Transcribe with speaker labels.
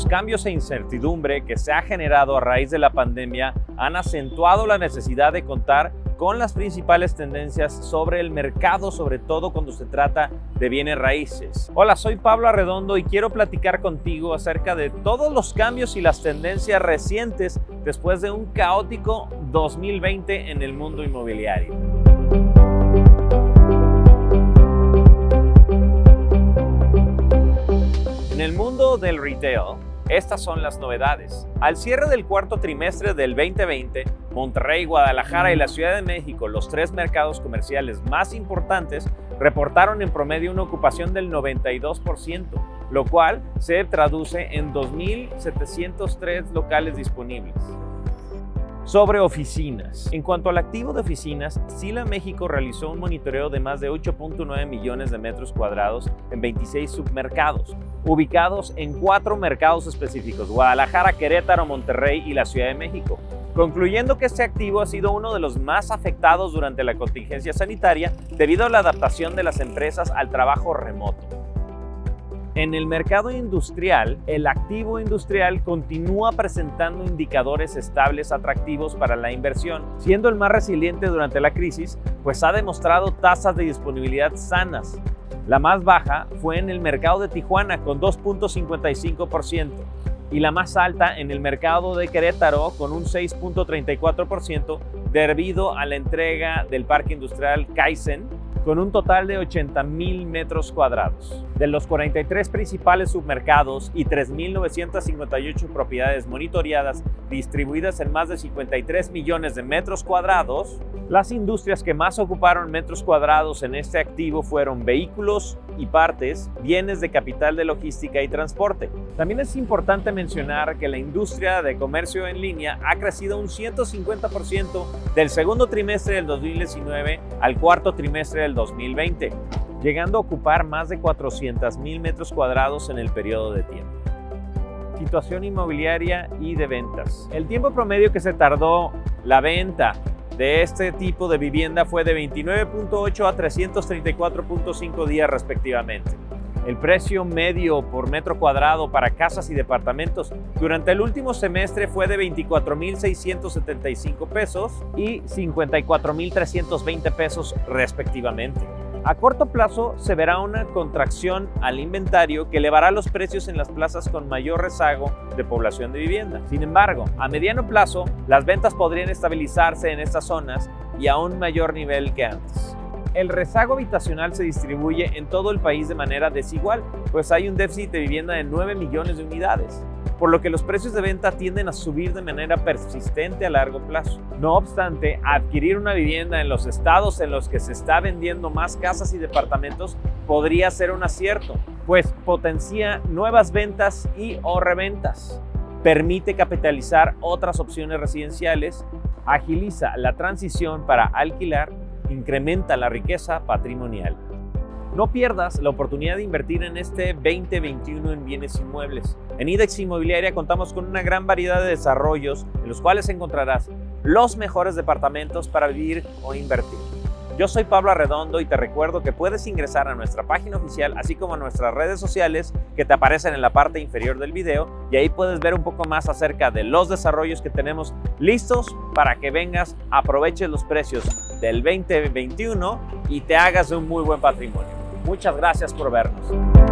Speaker 1: Los cambios e incertidumbre que se ha generado a raíz de la pandemia han acentuado la necesidad de contar con las principales tendencias sobre el mercado, sobre todo cuando se trata de bienes raíces. Hola, soy Pablo Arredondo y quiero platicar contigo acerca de todos los cambios y las tendencias recientes después de un caótico 2020 en el mundo inmobiliario. En el mundo del retail, estas son las novedades. Al cierre del cuarto trimestre del 2020, Monterrey, Guadalajara y la Ciudad de México, los tres mercados comerciales más importantes, reportaron en promedio una ocupación del 92%, lo cual se traduce en 2.703 locales disponibles. Sobre oficinas. En cuanto al activo de oficinas, Sila México realizó un monitoreo de más de 8.9 millones de metros cuadrados en 26 submercados, ubicados en cuatro mercados específicos, Guadalajara, Querétaro, Monterrey y la Ciudad de México, concluyendo que este activo ha sido uno de los más afectados durante la contingencia sanitaria debido a la adaptación de las empresas al trabajo remoto. En el mercado industrial, el activo industrial continúa presentando indicadores estables atractivos para la inversión, siendo el más resiliente durante la crisis, pues ha demostrado tasas de disponibilidad sanas. La más baja fue en el mercado de Tijuana con 2.55% y la más alta en el mercado de Querétaro con un 6.34% debido a la entrega del parque industrial Kaizen con un total de 80 mil metros cuadrados. De los 43 principales submercados y 3.958 propiedades monitoreadas distribuidas en más de 53 millones de metros cuadrados, las industrias que más ocuparon metros cuadrados en este activo fueron vehículos y partes, bienes de capital de logística y transporte. También es importante mencionar que la industria de comercio en línea ha crecido un 150% del segundo trimestre del 2019 al cuarto trimestre del 2020, llegando a ocupar más de 400 mil metros cuadrados en el periodo de tiempo. Situación inmobiliaria y de ventas. El tiempo promedio que se tardó la venta de este tipo de vivienda fue de 29.8 a 334.5 días respectivamente. El precio medio por metro cuadrado para casas y departamentos durante el último semestre fue de 24.675 pesos y 54.320 pesos respectivamente. A corto plazo se verá una contracción al inventario que elevará los precios en las plazas con mayor rezago de población de vivienda. Sin embargo, a mediano plazo, las ventas podrían estabilizarse en estas zonas y a un mayor nivel que antes. El rezago habitacional se distribuye en todo el país de manera desigual, pues hay un déficit de vivienda de 9 millones de unidades, por lo que los precios de venta tienden a subir de manera persistente a largo plazo. No obstante, adquirir una vivienda en los estados en los que se está vendiendo más casas y departamentos podría ser un acierto, pues potencia nuevas ventas y o reventas permite capitalizar otras opciones residenciales, agiliza la transición para alquilar incrementa la riqueza patrimonial. No pierdas la oportunidad de invertir en este 2021 en bienes inmuebles. En IDEX Inmobiliaria contamos con una gran variedad de desarrollos en los cuales encontrarás los mejores departamentos para vivir o invertir. Yo soy Pablo Arredondo y te recuerdo que puedes ingresar a nuestra página oficial, así como a nuestras redes sociales que te aparecen en la parte inferior del video y ahí puedes ver un poco más acerca de los desarrollos que tenemos listos para que vengas, aproveches los precios del 2021 y te hagas un muy buen patrimonio. Muchas gracias por vernos.